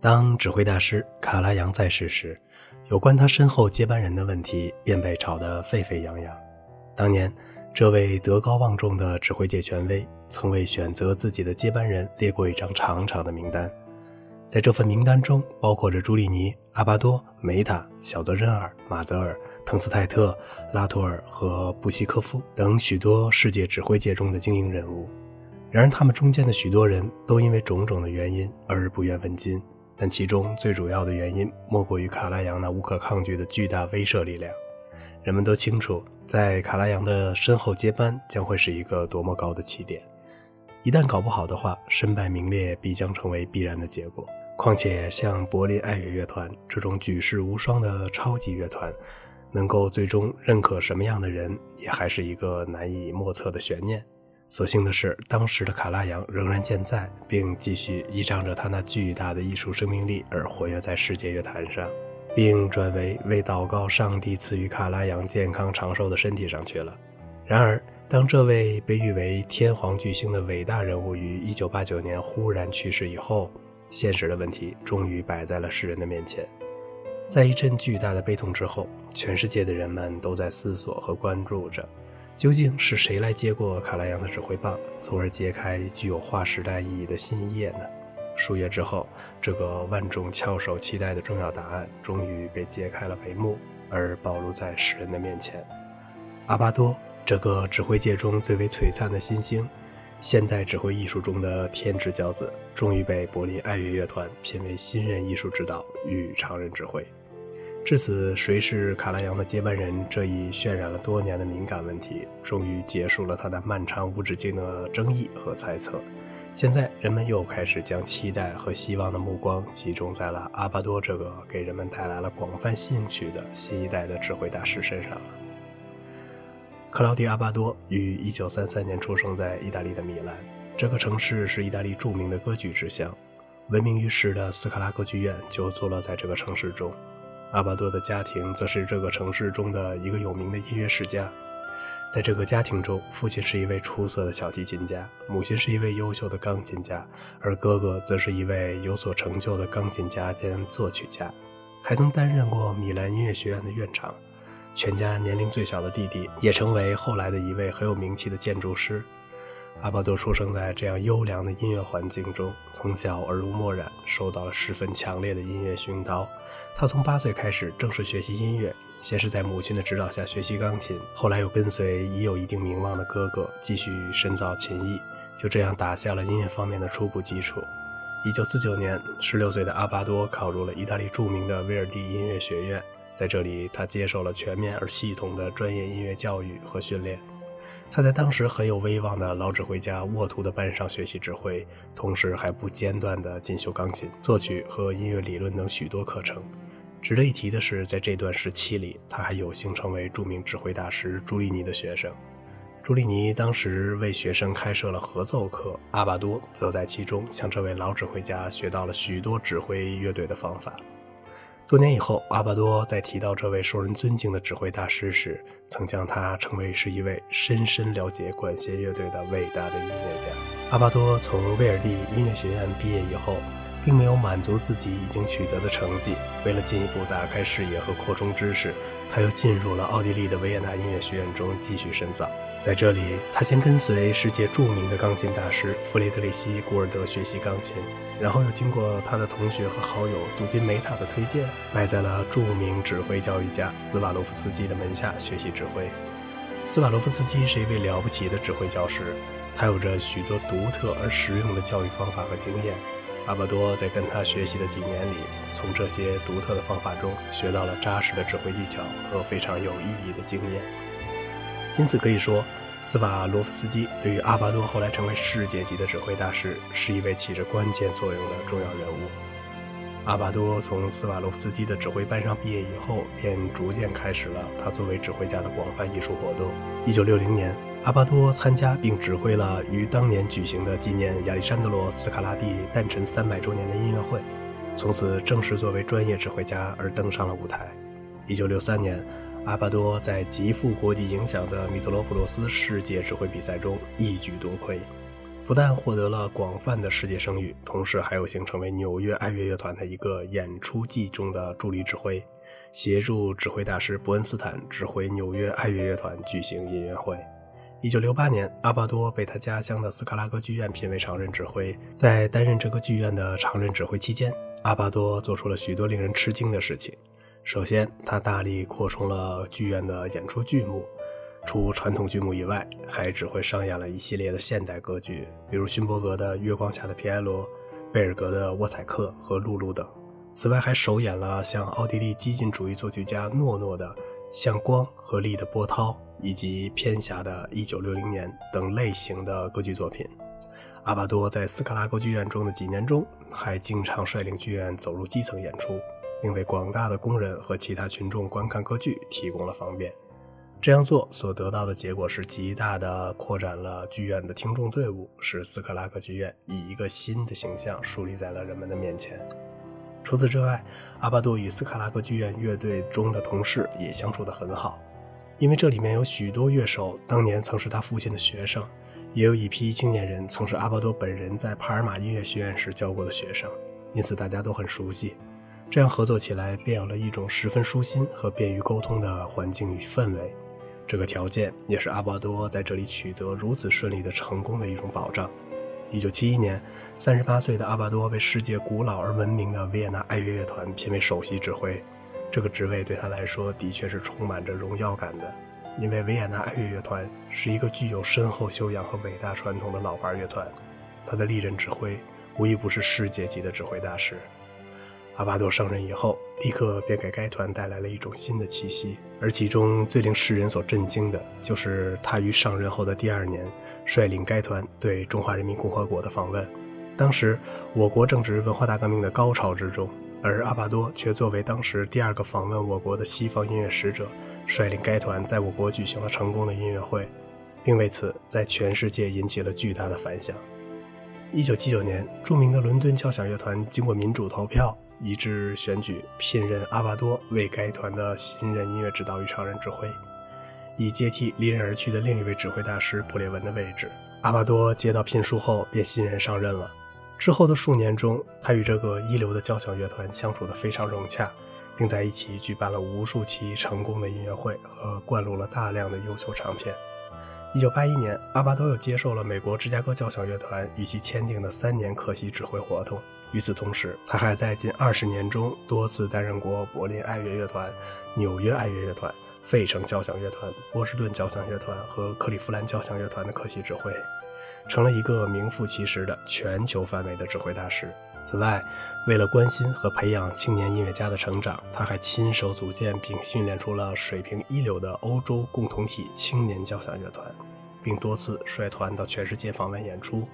当指挥大师卡拉扬在世时，有关他身后接班人的问题便被炒得沸沸扬扬。当年，这位德高望重的指挥界权威曾为选择自己的接班人列过一张长长的名单，在这份名单中包括着朱利尼、阿巴多、梅塔、小泽任尔、马泽尔、滕斯泰特、拉图尔和布希科夫等许多世界指挥界中的精英人物。然而，他们中间的许多人都因为种种的原因而不愿问津。但其中最主要的原因，莫过于卡拉扬那无可抗拒的巨大威慑力量。人们都清楚，在卡拉扬的身后接班将会是一个多么高的起点。一旦搞不好的话，身败名裂必将成为必然的结果。况且，像柏林爱乐乐团这种举世无双的超级乐团，能够最终认可什么样的人，也还是一个难以莫测的悬念。所幸的是，当时的卡拉扬仍然健在，并继续依仗着他那巨大的艺术生命力而活跃在世界乐坛上，并转为为祷告上帝赐予卡拉扬健康长寿的身体上去了。然而，当这位被誉为天皇巨星的伟大人物于1989年忽然去世以后，现实的问题终于摆在了世人的面前。在一阵巨大的悲痛之后，全世界的人们都在思索和关注着。究竟是谁来接过卡拉扬的指挥棒，从而揭开具有划时代意义的新一页呢？数月之后，这个万众翘首期待的重要答案终于被揭开了帷幕，而暴露在世人的面前。阿巴多，这个指挥界中最为璀璨的新星，现代指挥艺术中的天之骄子，终于被柏林爱乐乐团聘为新任艺术指导与常任指挥。至此，谁是卡拉扬的接班人这一渲染了多年的敏感问题，终于结束了他那漫长无止境的争议和猜测。现在，人们又开始将期待和希望的目光集中在了阿巴多这个给人们带来了广泛兴趣的新一代的指挥大师身上了。克劳迪·阿巴多于1933年出生在意大利的米兰，这个城市是意大利著名的歌剧之乡，闻名于世的斯卡拉歌剧院就坐落在这个城市中。阿巴多的家庭则是这个城市中的一个有名的音乐世家。在这个家庭中，父亲是一位出色的小提琴家，母亲是一位优秀的钢琴家，而哥哥则是一位有所成就的钢琴家兼作曲家，还曾担任过米兰音乐学院的院长。全家年龄最小的弟弟也成为后来的一位很有名气的建筑师。阿巴多出生在这样优良的音乐环境中，从小耳濡目染，受到了十分强烈的音乐熏陶。他从八岁开始正式学习音乐，先是在母亲的指导下学习钢琴，后来又跟随已有一定名望的哥哥继续深造琴艺，就这样打下了音乐方面的初步基础。一九四九年，十六岁的阿巴多考入了意大利著名的威尔第音乐学院，在这里，他接受了全面而系统的专业音乐教育和训练。他在当时很有威望的老指挥家沃图的班上学习指挥，同时还不间断地进修钢琴、作曲和音乐理论等许多课程。值得一提的是，在这段时期里，他还有幸成为著名指挥大师朱利尼的学生。朱利尼当时为学生开设了合奏课，阿巴多则在其中向这位老指挥家学到了许多指挥乐队的方法。多年以后，阿巴多在提到这位受人尊敬的指挥大师时，曾将他称为是一位深深了解管弦乐队的伟大的音乐家。阿巴多从威尔第音乐学院毕业以后。并没有满足自己已经取得的成绩。为了进一步打开视野和扩充知识，他又进入了奥地利的维也纳音乐学院中继续深造。在这里，他先跟随世界著名的钢琴大师弗雷德里希·古尔德学习钢琴，然后又经过他的同学和好友祖宾梅塔的推荐，拜在了著名指挥教育家斯瓦洛夫斯基的门下学习指挥。斯瓦洛夫斯基是一位了不起的指挥教师，他有着许多独特而实用的教育方法和经验。阿巴多在跟他学习的几年里，从这些独特的方法中学到了扎实的指挥技巧和非常有意义的经验。因此可以说，斯瓦罗夫斯基对于阿巴多后来成为世界级的指挥大师，是一位起着关键作用的重要人物。阿巴多从斯瓦罗夫斯基的指挥班上毕业以后，便逐渐开始了他作为指挥家的广泛艺术活动。一九六零年。阿巴多参加并指挥了于当年举行的纪念亚历山德罗·斯卡拉蒂诞辰三百周年的音乐会，从此正式作为专业指挥家而登上了舞台。一九六三年，阿巴多在极富国际影响的米特罗普罗斯世界指挥比赛中一举夺魁。不但获得了广泛的世界声誉，同时还有幸成为纽约爱乐乐团的一个演出季中的助理指挥，协助指挥大师伯恩斯坦指挥纽约爱乐乐团举行音乐会。一九六八年，阿巴多被他家乡的斯卡拉歌剧院聘为常任指挥。在担任这个剧院的常任指挥期间，阿巴多做出了许多令人吃惊的事情。首先，他大力扩充了剧院的演出剧目，除传统剧目以外，还指挥上演了一系列的现代歌剧，比如勋伯格的《月光下的皮埃罗》、贝尔格的《沃采克》和《露露》等。此外，还首演了像奥地利激进主义作曲家诺诺的《像光和力的波涛》。以及偏狭的《一九六零年》等类型的歌剧作品。阿巴多在斯卡拉歌剧院中的几年中，还经常率领剧院走入基层演出，并为广大的工人和其他群众观看歌剧提供了方便。这样做所得到的结果是极大地扩展了剧院的听众队伍，使斯卡拉歌剧院以一个新的形象树立在了人们的面前。除此之外，阿巴多与斯卡拉歌剧院乐队中的同事也相处得很好。因为这里面有许多乐手当年曾是他父亲的学生，也有一批青年人曾是阿巴多本人在帕尔马音乐学院时教过的学生，因此大家都很熟悉。这样合作起来，便有了一种十分舒心和便于沟通的环境与氛围。这个条件也是阿巴多在这里取得如此顺利的成功的一种保障。一九七一年，三十八岁的阿巴多被世界古老而闻名的维也纳爱乐乐团聘为首席指挥。这个职位对他来说的确是充满着荣耀感的，因为维也纳爱乐乐团是一个具有深厚修养和伟大传统的老牌乐团，他的历任指挥无一不是世界级的指挥大师。阿巴多上任以后，立刻便给该团带来了一种新的气息，而其中最令世人所震惊的，就是他于上任后的第二年，率领该团对中华人民共和国的访问。当时，我国正值文化大革命的高潮之中。而阿巴多却作为当时第二个访问我国的西方音乐使者，率领该团在我国举行了成功的音乐会，并为此在全世界引起了巨大的反响。一九七九年，著名的伦敦交响乐团经过民主投票，一致选举聘任阿巴多为该团的新任音乐指导与常任指挥，以接替离任而去的另一位指挥大师普列文的位置。阿巴多接到聘书后，便欣然上任了。之后的数年中，他与这个一流的交响乐团相处得非常融洽，并在一起举办了无数期成功的音乐会和灌录了大量的优秀唱片。一九八一年，阿巴多又接受了美国芝加哥交响乐团与其签订的三年客席指挥合同。与此同时，他还在近二十年中多次担任过柏林爱乐乐团、纽约爱乐乐团、费城交响乐团、波士顿交响乐团和克利夫兰交响乐团的客席指挥。成了一个名副其实的全球范围的指挥大师。此外，为了关心和培养青年音乐家的成长，他还亲手组建并训练出了水平一流的欧洲共同体青年交响乐团，并多次率团到全世界访问演出。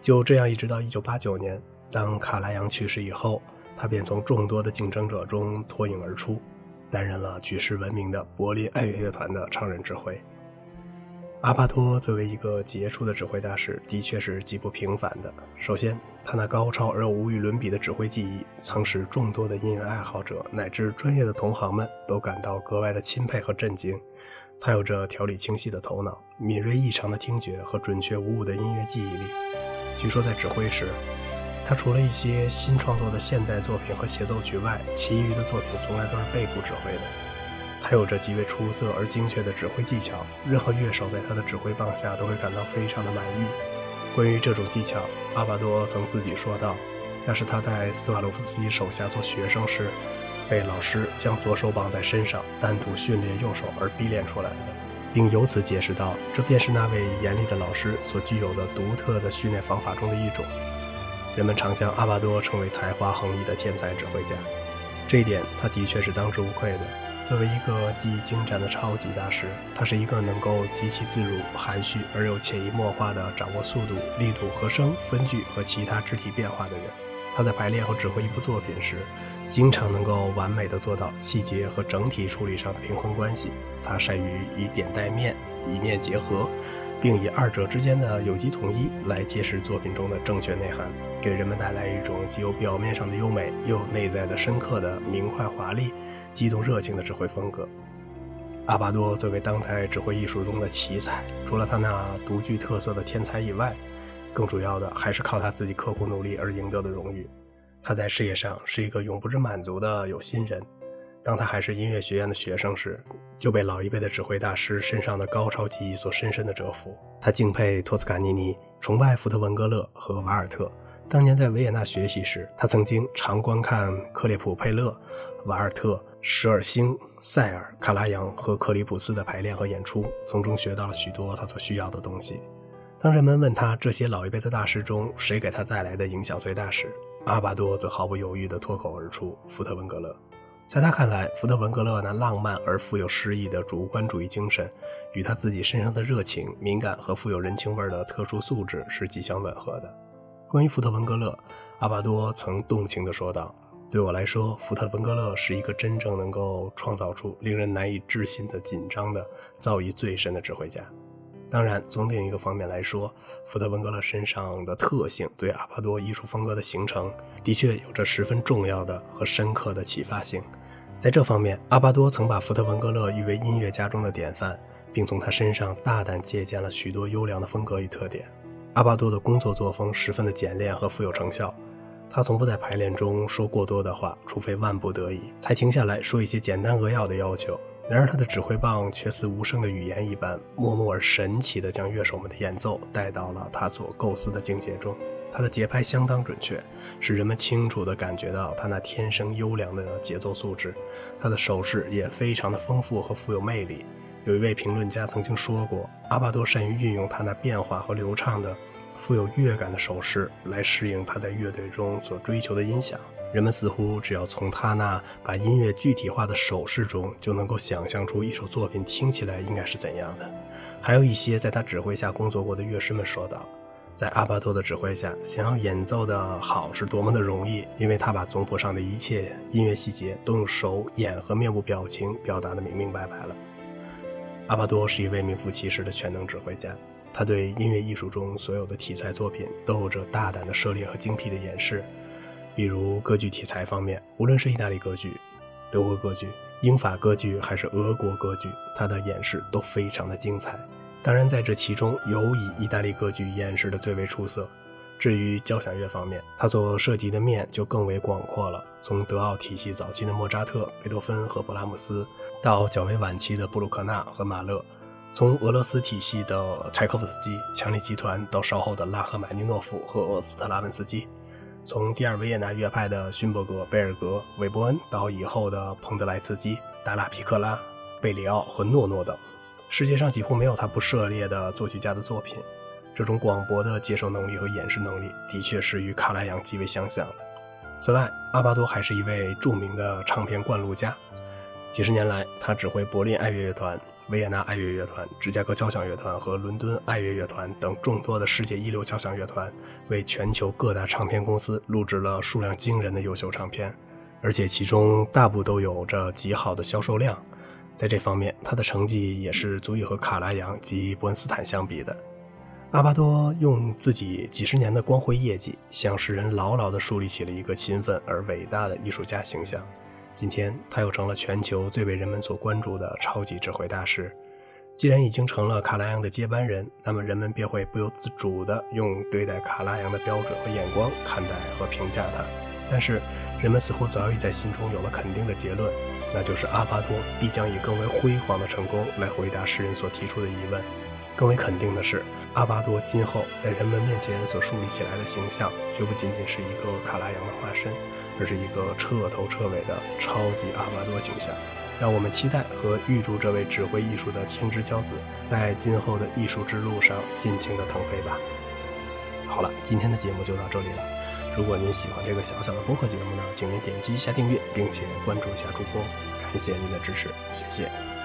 就这样，一直到1989年，当卡拉扬去世以后，他便从众多的竞争者中脱颖而出，担任了举世闻名的柏林爱乐乐团的常任指挥。阿巴托作为一个杰出的指挥大师，的确是极不平凡的。首先，他那高超而又无与伦比的指挥技艺，曾使众多的音乐爱好者乃至专业的同行们都感到格外的钦佩和震惊。他有着条理清晰的头脑、敏锐异常的听觉和准确无误的音乐记忆力。据说在指挥时，他除了一些新创作的现代作品和协奏曲外，其余的作品从来都是背部指挥的。他有着极为出色而精确的指挥技巧，任何乐手在他的指挥棒下都会感到非常的满意。关于这种技巧，阿巴多曾自己说道：“那是他在斯瓦洛夫斯基手下做学生时，被老师将左手绑在身上，单独训练右手而逼练出来的，并由此解释道，这便是那位严厉的老师所具有的独特的训练方法中的一种。”人们常将阿巴多称为才华横溢的天才指挥家，这一点他的确是当之无愧的。作为一个技艺精湛的超级大师，他是一个能够极其自如、含蓄而又潜移默化地掌握速度、力度、和声、分句和其他肢体变化的人。他在排练和指挥一部作品时，经常能够完美地做到细节和整体处理上的平衡关系。他善于以点带面、以面结合，并以二者之间的有机统一来揭示作品中的正确内涵，给人们带来一种既有表面上的优美，又内在的深刻的明快华丽。激动热情的指挥风格。阿巴多作为当代指挥艺术中的奇才，除了他那独具特色的天才以外，更主要的还是靠他自己刻苦努力而赢得的荣誉。他在事业上是一个永不知满足的有心人。当他还是音乐学院的学生时，就被老一辈的指挥大师身上的高超技艺所深深的折服。他敬佩托斯卡尼尼，崇拜福特文格勒和瓦尔特。当年在维也纳学习时，他曾经常观看克列普佩勒、瓦尔特、舍尔星、塞尔、卡拉扬和克里普斯的排练和演出，从中学到了许多他所需要的东西。当人们问他这些老一辈的大师中谁给他带来的影响最大时，阿巴多则毫不犹豫地脱口而出：“福特文格勒。”在他看来，福特文格勒那浪漫而富有诗意的主观主义精神，与他自己身上的热情、敏感和富有人情味的特殊素质是极相吻合的。关于福特文格勒，阿巴多曾动情地说道：“对我来说，福特文格勒是一个真正能够创造出令人难以置信的紧张的造诣最深的指挥家。”当然，从另一个方面来说，福特文格勒身上的特性对阿巴多艺术风格的形成的确有着十分重要的和深刻的启发性。在这方面，阿巴多曾把福特文格勒誉为音乐家中的典范，并从他身上大胆借鉴了许多优良的风格与特点。阿巴多的工作作风十分的简练和富有成效，他从不在排练中说过多的话，除非万不得已，才停下来说一些简单扼要的要求。然而，他的指挥棒却似无声的语言一般，默默而神奇地将乐手们的演奏带到了他所构思的境界中。他的节拍相当准确，使人们清楚地感觉到他那天生优良的节奏素质。他的手势也非常的丰富和富有魅力。有一位评论家曾经说过，阿巴多善于运用他那变化和流畅的、富有乐感的手势来适应他在乐队中所追求的音响。人们似乎只要从他那把音乐具体化的手势中，就能够想象出一首作品听起来应该是怎样的。还有一些在他指挥下工作过的乐师们说道，在阿巴多的指挥下，想要演奏的好是多么的容易，因为他把总谱上的一切音乐细节都用手、眼和面部表情表达的明明白白了。阿巴多是一位名副其实的全能指挥家，他对音乐艺术中所有的题材作品都有着大胆的涉猎和精辟的演示。比如歌剧题材方面，无论是意大利歌剧、德国歌剧、英法歌剧，还是俄国歌剧，他的演示都非常的精彩。当然，在这其中，尤以意大利歌剧演示的最为出色。至于交响乐方面，他所涉及的面就更为广阔了。从德奥体系早期的莫扎特、贝多芬和勃拉姆斯，到较为晚期的布鲁克纳和马勒；从俄罗斯体系的柴可夫斯基、强力集团，到稍后的拉赫玛尼诺夫和斯特拉文斯基。从第二维也纳乐派的勋伯格、贝尔格、韦伯恩到以后的彭德莱茨基、达拉皮克拉、贝里奥和诺诺等，世界上几乎没有他不涉猎的作曲家的作品。这种广博的接受能力和演示能力，的确是与卡拉扬极为相像的。此外，阿巴多还是一位著名的唱片灌录家。几十年来，他指挥柏林爱乐乐团。维也纳爱乐乐团、芝加哥交响乐团和伦敦爱乐乐团等众多的世界一流交响乐团，为全球各大唱片公司录制了数量惊人的优秀唱片，而且其中大部都有着极好的销售量。在这方面，他的成绩也是足以和卡拉扬及伯恩斯坦相比的。阿巴多用自己几十年的光辉业绩，向世人牢牢地树立起了一个勤奋而伟大的艺术家形象。今天，他又成了全球最为人们所关注的超级智慧大师。既然已经成了卡拉扬的接班人，那么人们便会不由自主地用对待卡拉扬的标准和眼光看待和评价他。但是，人们似乎早已在心中有了肯定的结论，那就是阿巴多必将以更为辉煌的成功来回答世人所提出的疑问。更为肯定的是，阿巴多今后在人们面前所树立起来的形象，绝不仅仅是一个卡拉扬的化身。而是一个彻头彻尾的超级阿巴多形象，让我们期待和预祝这位指挥艺术的天之骄子在今后的艺术之路上尽情的腾飞吧。好了，今天的节目就到这里了。如果您喜欢这个小小的播客节目呢，请您点击一下订阅，并且关注一下主播，感谢您的支持，谢谢。